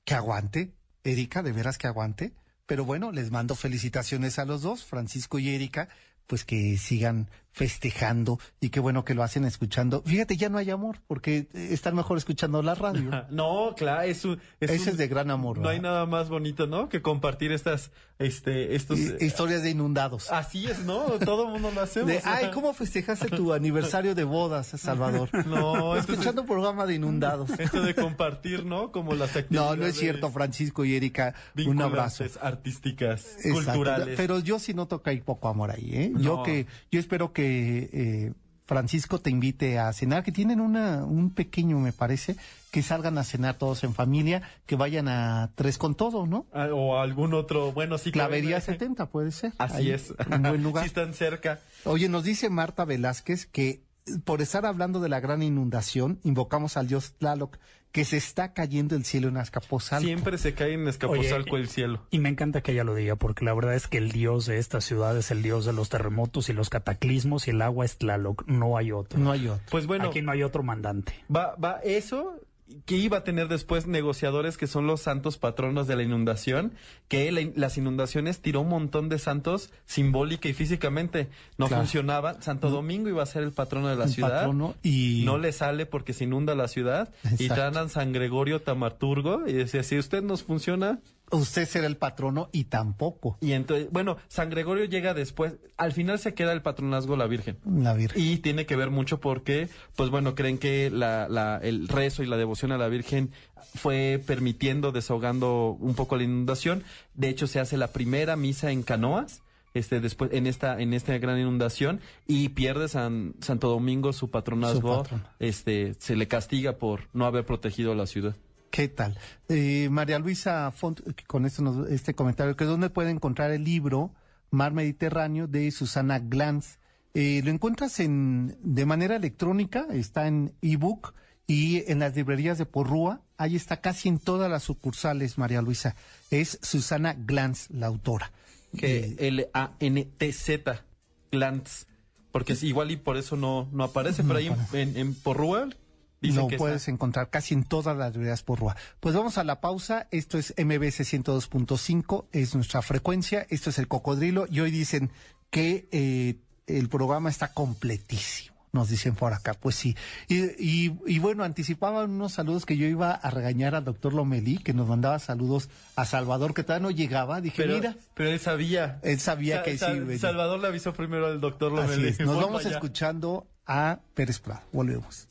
que aguante, Erika, de veras que aguante. Pero bueno, les mando felicitaciones a los dos, Francisco y Erika, pues que sigan festejando y qué bueno que lo hacen escuchando. Fíjate, ya no hay amor porque están mejor escuchando la radio. no, claro, es un, ese es de gran amor. No hay nada más bonito, ¿no? Que compartir estas, este, estos historias de inundados. Así es, ¿no? Todo el mundo lo hacemos. ay, ¿cómo festejaste tu aniversario de bodas, Salvador? No, escuchando un programa de inundados. Esto de compartir, ¿no? Como las actividades. No, no es cierto, Francisco y Erika. Un abrazo. artísticas, culturales. Pero yo sí noto que hay poco amor ahí, ¿eh? Yo que, yo espero que eh, Francisco te invite a cenar, que tienen una, un pequeño, me parece, que salgan a cenar todos en familia, que vayan a Tres con Todo, ¿no? Ah, o algún otro, bueno, sí. Clavería 70 puede ser. Así es. Un buen lugar. sí están cerca. Oye, nos dice Marta Velázquez que por estar hablando de la gran inundación, invocamos al dios Tlaloc, que se está cayendo el cielo en Azcapotzalco. Siempre se cae en Azcapotzalco el cielo. Y me encanta que ella lo diga, porque la verdad es que el dios de esta ciudad es el dios de los terremotos y los cataclismos, y el agua es Tlaloc, no hay otro. No hay otro. Pues bueno. Aquí no hay otro mandante. Va, va eso, que iba a tener después negociadores que son los santos patronos de la inundación, que las inundaciones tiró un montón de santos simbólica y físicamente. No funcionaba. Santo Domingo iba a ser el patrono de la ciudad. y no le sale porque se inunda la ciudad. Y traen a San Gregorio Tamarturgo y decía, si usted nos funciona, usted será el patrono y tampoco. Y entonces, bueno, San Gregorio llega después, al final se queda el patronazgo la Virgen. La Virgen. Y tiene que ver mucho porque, pues bueno, creen que la, la, el rezo y la devoción a la Virgen fue permitiendo, desahogando un poco la inundación. De hecho, se hace la primera misa en canoas. Este, después, en esta, en esta gran inundación, y pierde San, Santo Domingo su patronazgo, este, se le castiga por no haber protegido la ciudad. ¿Qué tal? Eh, María Luisa Font, con esto este comentario, que dónde puede encontrar el libro Mar Mediterráneo de Susana Glantz. Eh, lo encuentras en, de manera electrónica, está en ebook y en las librerías de Porrúa. Ahí está casi en todas las sucursales, María Luisa. Es Susana Glantz, la autora. Que L-A-N-T-Z, Glantz. Porque es igual y por eso no, no aparece, pero ahí en, en Porrúa lo puedes encontrar casi en todas las librerías por Rúa. Pues vamos a la pausa. Esto es MBC 102.5, es nuestra frecuencia. Esto es el cocodrilo. Y hoy dicen que eh, el programa está completísimo. Nos dicen por acá, pues sí. Y, y, bueno, anticipaban unos saludos que yo iba a regañar al doctor Lomelí, que nos mandaba saludos a Salvador, que todavía no llegaba. Dije, mira. Pero él sabía. Él sabía que sí. Salvador le avisó primero al doctor Lomelí. Nos vamos escuchando a Pérez Prado. Volvemos.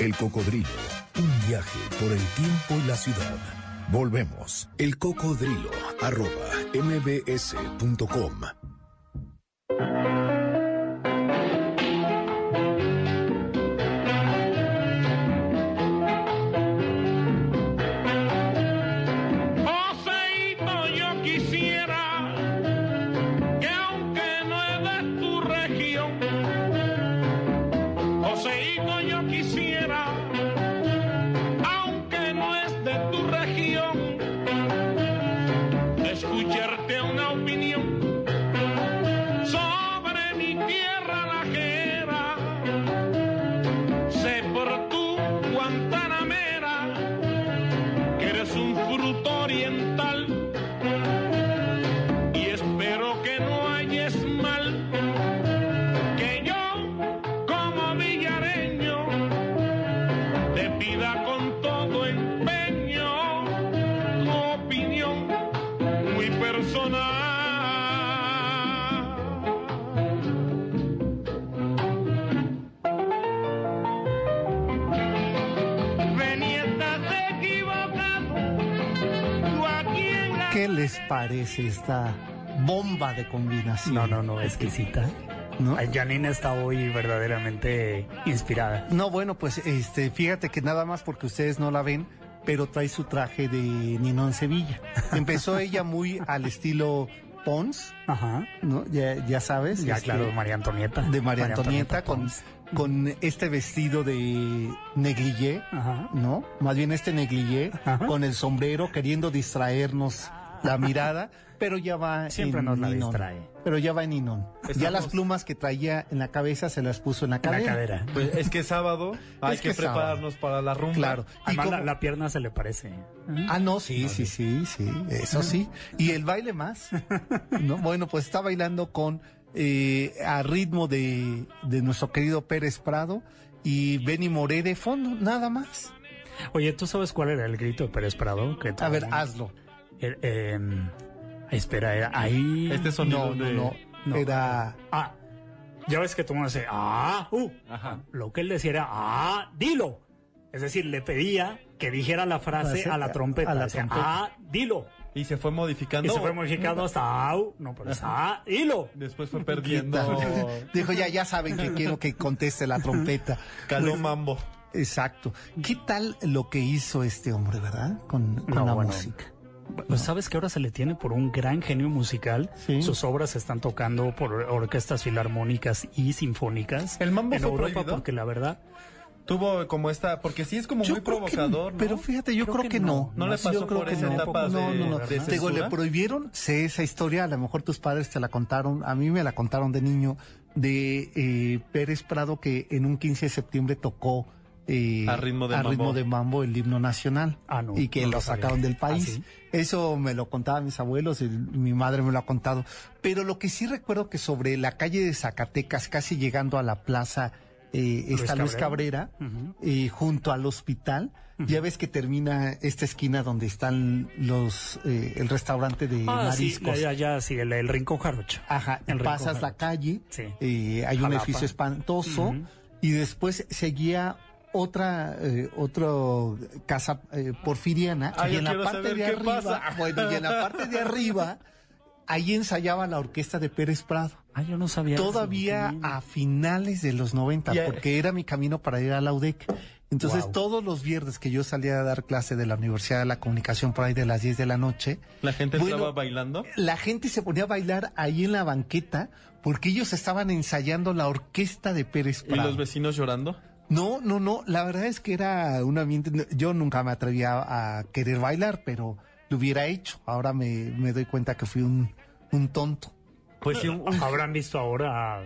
El cocodrilo, un viaje por el tiempo y la ciudad. Volvemos. El cocodrilo, arroba mbs.com. esta bomba de combinación? No, no, no, exquisita. ¿No? Janine está hoy verdaderamente inspirada. No, bueno, pues este, fíjate que nada más porque ustedes no la ven, pero trae su traje de Ninón Sevilla. Empezó ella muy al estilo Pons, Ajá. ¿no? Ya, ya sabes. Ya, este, claro, de María Antonieta. De María, Antonieta, con, con este vestido de negligé, Ajá. ¿no? Más bien este negligé, Ajá. con el sombrero, queriendo distraernos la mirada, pero ya va Siempre en nos la Ninón. distrae. Pero ya va en Ninón. Ya las plumas que traía en la cabeza se las puso en la En la cadera. cadera. Pues es que es sábado, hay Es que, que es sábado. prepararnos para la rumba. Claro. Y Además, como- la, la pierna se le parece. Ah, no, sí, sí, sí, sí, eso sí. Y el baile más. ¿no? Bueno, pues está bailando con eh, a ritmo de, de nuestro querido Pérez Prado y Benny Moré de fondo, nada más. Oye, ¿tú sabes cuál era el grito de Pérez Prado? Que A ver, hazlo. Eh, eh, espera, era ahí. Este sonido No, no, de... no, No. Era. Ah, ya ves que todo el mundo dice, ah, uh. Ajá. Lo que él decía era, ah, dilo. Es decir, le pedía que dijera la frase Frase a la trompeta. a la Decía, trompeta. ah, dilo. Y se fue modificando. Y se fue modificando hasta, au. No, pero es, ah, dilo. Después fue perdiendo. Dijo, ya, ya saben que quiero que conteste la trompeta. Caló Pues, mambo. Exacto. ¿Qué tal lo que hizo este hombre, verdad? Con, con No, la bueno. música. Pues sabes que ahora se le tiene por un gran genio musical. Sí. Sus obras se están tocando por orquestas filarmónicas y sinfónicas. ¿El mambo en fue Europa prohibido? porque la verdad Tuvo como esta, porque sí es como muy creo que- provocador, ¿no? Pero fíjate, yo creo, que, no. No le Yo pasó creo por que esa no. etapa no, de- no, no. de Te Digo, le prohibieron, sé esa historia, a lo mejor tus padres te la contaron, a mí me la contaron de niño, de eh, Pérez Prado que en un 15 de septiembre tocó eh, A ritmo de a mambo. ritmo de mambo el himno nacional Ah, no, y que no lo sacaron del ¿Ah, país. sí? Eso me lo contaban mis abuelos y mi madre me lo ha contado. Pero lo que sí recuerdo que sobre la calle de Zacatecas, casi llegando a la plaza, eh, está Luis Cabrera, eh, junto al hospital. Ya ves que termina esta esquina donde están los eh, el restaurante de Ah, sí, mariscos. ya, ya, sí, el, el Rincón Jarocho. Ajá, El pasas la calle, Sí. eh, hay un edificio espantoso y después seguía otra eh, otro casa eh, porfiriana Ah, y en la parte de arriba, pasa. bueno, y en la parte de arriba ahí ensayaba la orquesta de Pérez Prado. Ah, yo no sabía. eso. Todavía a finales de los 90, Y a- porque era mi camino para ir a la UDEC. Entonces, Wow. todos los viernes que yo salía a dar clase de la Universidad de la Comunicación por ahí de las 10 de la noche, La gente Bueno, estaba bailando. la gente se ponía a bailar ahí en la banqueta porque ellos estaban ensayando la orquesta de Pérez Y Prado. los vecinos llorando. No, no, no, la verdad es que era un ambiente, yo nunca me atrevía a querer bailar, pero lo hubiera hecho. Ahora me, me doy cuenta que fui un, un tonto. Pues sí, un- habrán visto ahora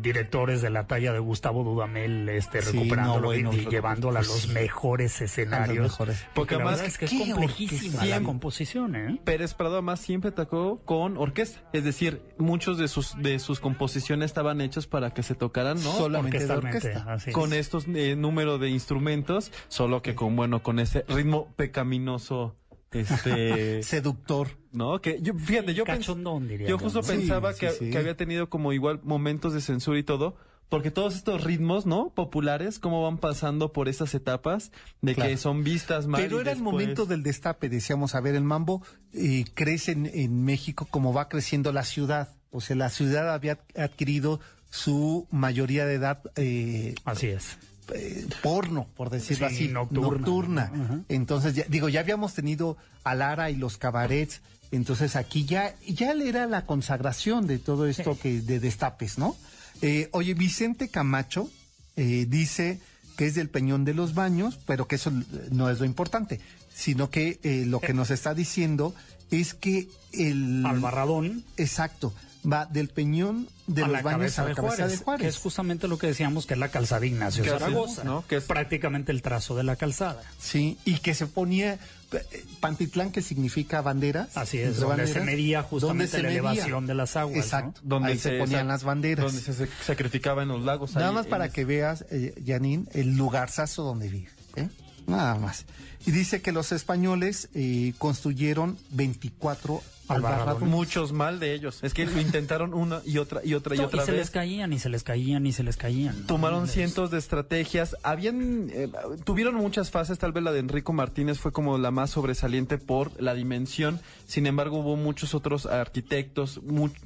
directores de la talla de Gustavo Dudamel este, Sí, recuperándolo no, bueno, y, lo- llevándola a los mejores escenarios. mejores. Porque además, es que es ¿qué complejísima la composición, ¿eh? Pérez Prado además siempre tocó con orquesta. Es decir, muchos de sus, de sus composiciones estaban hechos para que se tocaran, ¿no? Solamente de orquesta. así es. con estos eh, número de instrumentos, solo que con bueno, con ese ritmo pecaminoso, este, Seductor. ¿no? Que yo, fíjate, yo pens- Cachondón, diría yo yo, justo ¿no? Sí, pensaba sí, que, sí. que había tenido como igual momentos de censura y todo, porque todos estos ritmos, ¿no? Populares, cómo van pasando por esas etapas de Claro. que son vistas mal. Pero y era el momento del destape, decíamos, a ver, el mambo eh, crece en, en México como va creciendo la ciudad. O sea, la ciudad había adquirido su mayoría de edad eh, Así es. Eh, porno, por decirlo Sí, así, nocturna. Entonces, ya- digo, ya habíamos tenido a Lara y los cabarets, entonces aquí ya, ya era la consagración de todo esto que de destapes, ¿no? Eh, oye, Vicente Camacho eh, dice que es del Peñón de los Baños, pero que eso no es lo importante, sino que lo que nos está diciendo es que el... Albarradón Exacto, va del Peñón de a los la Baños cabeza, a la de, cabeza Juárez, de Juárez. que es justamente lo que decíamos que es la calzada Ignacio Zaragoza, ¿no? Que es- prácticamente el trazo de la calzada. Sí, y que se ponía eh, Pantitlán, que significa banderas. Así es, donde se medía justamente se la medía. elevación de las aguas. ¿no? Exacto, donde ahí se, ponían las banderas. Donde se sac- sacrificaba en los lagos. Nada ahí más para que veas, eh, Janine, el lugarzazo donde vive. ¿eh? Nada más. Y dice que los españoles eh, construyeron 24 Albarradones. Muchos mal de ellos. Es que lo intentaron una y otra y otra y otra y se les caían y se les caían y se les caían. Tomaron cientos de estrategias. Habían, eh, tuvieron muchas fases. Tal vez la de Enrico Martínez fue como la más sobresaliente por la dimensión. Sin embargo, hubo muchos otros arquitectos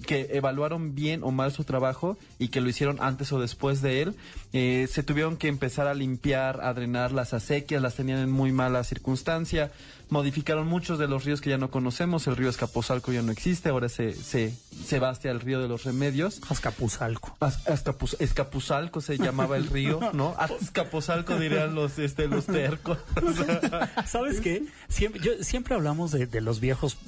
que evaluaron bien o mal su trabajo y que lo hicieron antes o después de él. Eh, se tuvieron que empezar a limpiar, a drenar las acequias, las tenían en muy mala circunstancia modificaron muchos de los ríos que ya no conocemos. El río Escapuzalco ya no existe, ahora se, se, se bastea el río de los remedios. Azcapuzalco. Escapuzalco se llamaba el río, ¿no? Azcapuzalco dirían los, este, los tercos. ¿Sabes qué? Siempre, yo, siempre hablamos de, de, los viejos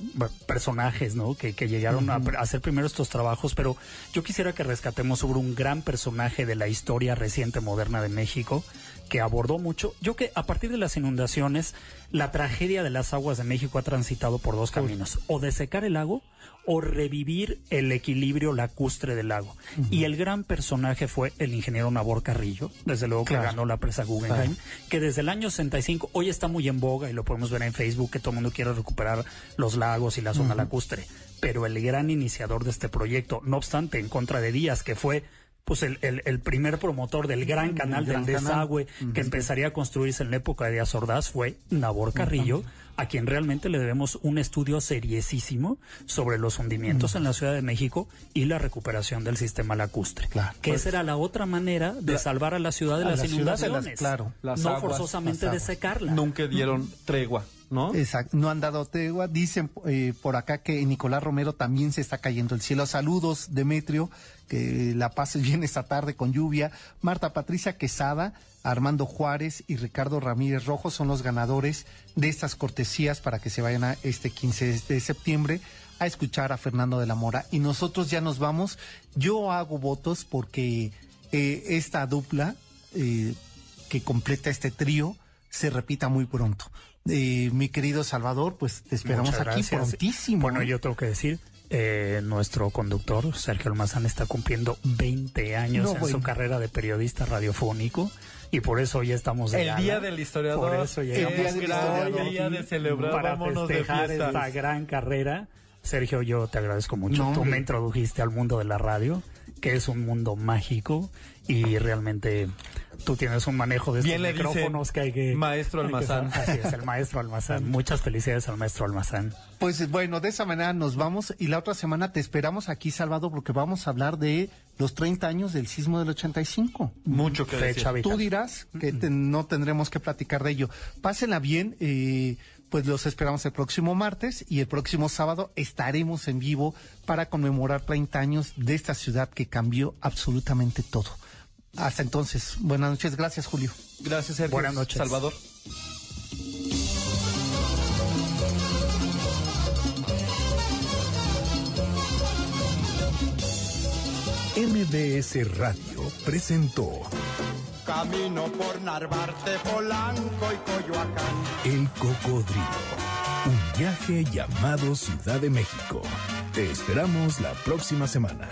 personajes, ¿no? Que, que llegaron a, a hacer primero estos trabajos, pero yo quisiera que rescatemos sobre un gran personaje de la historia reciente moderna de México que abordó mucho. Yo que a partir de las inundaciones, la tragedia de las aguas de México ha transitado por dos caminos, o de secar el lago o revivir el equilibrio lacustre del lago. Y el gran personaje fue el ingeniero Nabor Carrillo, desde luego que ganó la presa Guggenheim, que desde el año 65, hoy está muy en boga y lo podemos ver en Facebook, que todo el mundo quiere recuperar los lagos y la zona lacustre. Pero el gran iniciador de este proyecto, no obstante, en contra de Díaz, que fue pues el, el, primer promotor del gran canal del desagüe que empezaría a construirse en la época de Díaz Ordaz fue Nabor Carrillo, a quien realmente le debemos un estudio seriesísimo sobre los hundimientos en la Ciudad de México y la recuperación del sistema lacustre. que pues esa era la otra manera de salvar a la ciudad de las inundaciones. claro, no forzosamente de secarla. Nunca dieron tregua. ¿No? Exacto, no han dado tregua. Dicen eh, por acá que Nicolás Romero también se está cayendo el cielo. Saludos, Demetrio, que la pases bien esta tarde con lluvia. Marta Patricia Quesada, Armando Juárez y Ricardo Ramírez Rojo son los ganadores de estas cortesías para que se vayan a este 15 de septiembre a escuchar a Fernando de la Mora. Y nosotros ya nos vamos. Yo hago votos porque eh, esta dupla eh, que completa este trío se repita muy pronto. Eh, mi querido Salvador, pues te esperamos aquí prontísimo. Bueno, yo tengo que decir, eh, nuestro conductor, Sergio Almazán, está cumpliendo 20 años en su carrera de periodista radiofónico y por eso ya estamos de El Día del Historiador. Por eso ya el día del día de celebrar, para festejar esta gran carrera. Sergio, yo te agradezco mucho. Tú me introdujiste al mundo de la radio, que es un mundo mágico y realmente tú tienes un manejo de estos micrófonos que hay que... Maestro Almazán. así es, el maestro Almazán. Muchas felicidades al maestro Almazán. Pues bueno, de esa manera nos vamos y la otra semana te esperamos aquí, Salvador, porque vamos a hablar de los 30 años del sismo del 85. Mucho que Fecha Tú dirás que no tendremos que platicar de ello. Pásenla bien, eh, pues los esperamos el próximo martes y el próximo sábado estaremos en vivo para conmemorar 30 años de esta ciudad que cambió absolutamente todo. Hasta entonces, buenas noches. Gracias, Julio. Gracias, Sergio. Buenas noches. Salvador. MBS Radio presentó Camino por Narvarte, Polanco y Coyoacán. El Cocodrilo. Un viaje llamado Ciudad de México. Te esperamos la próxima semana.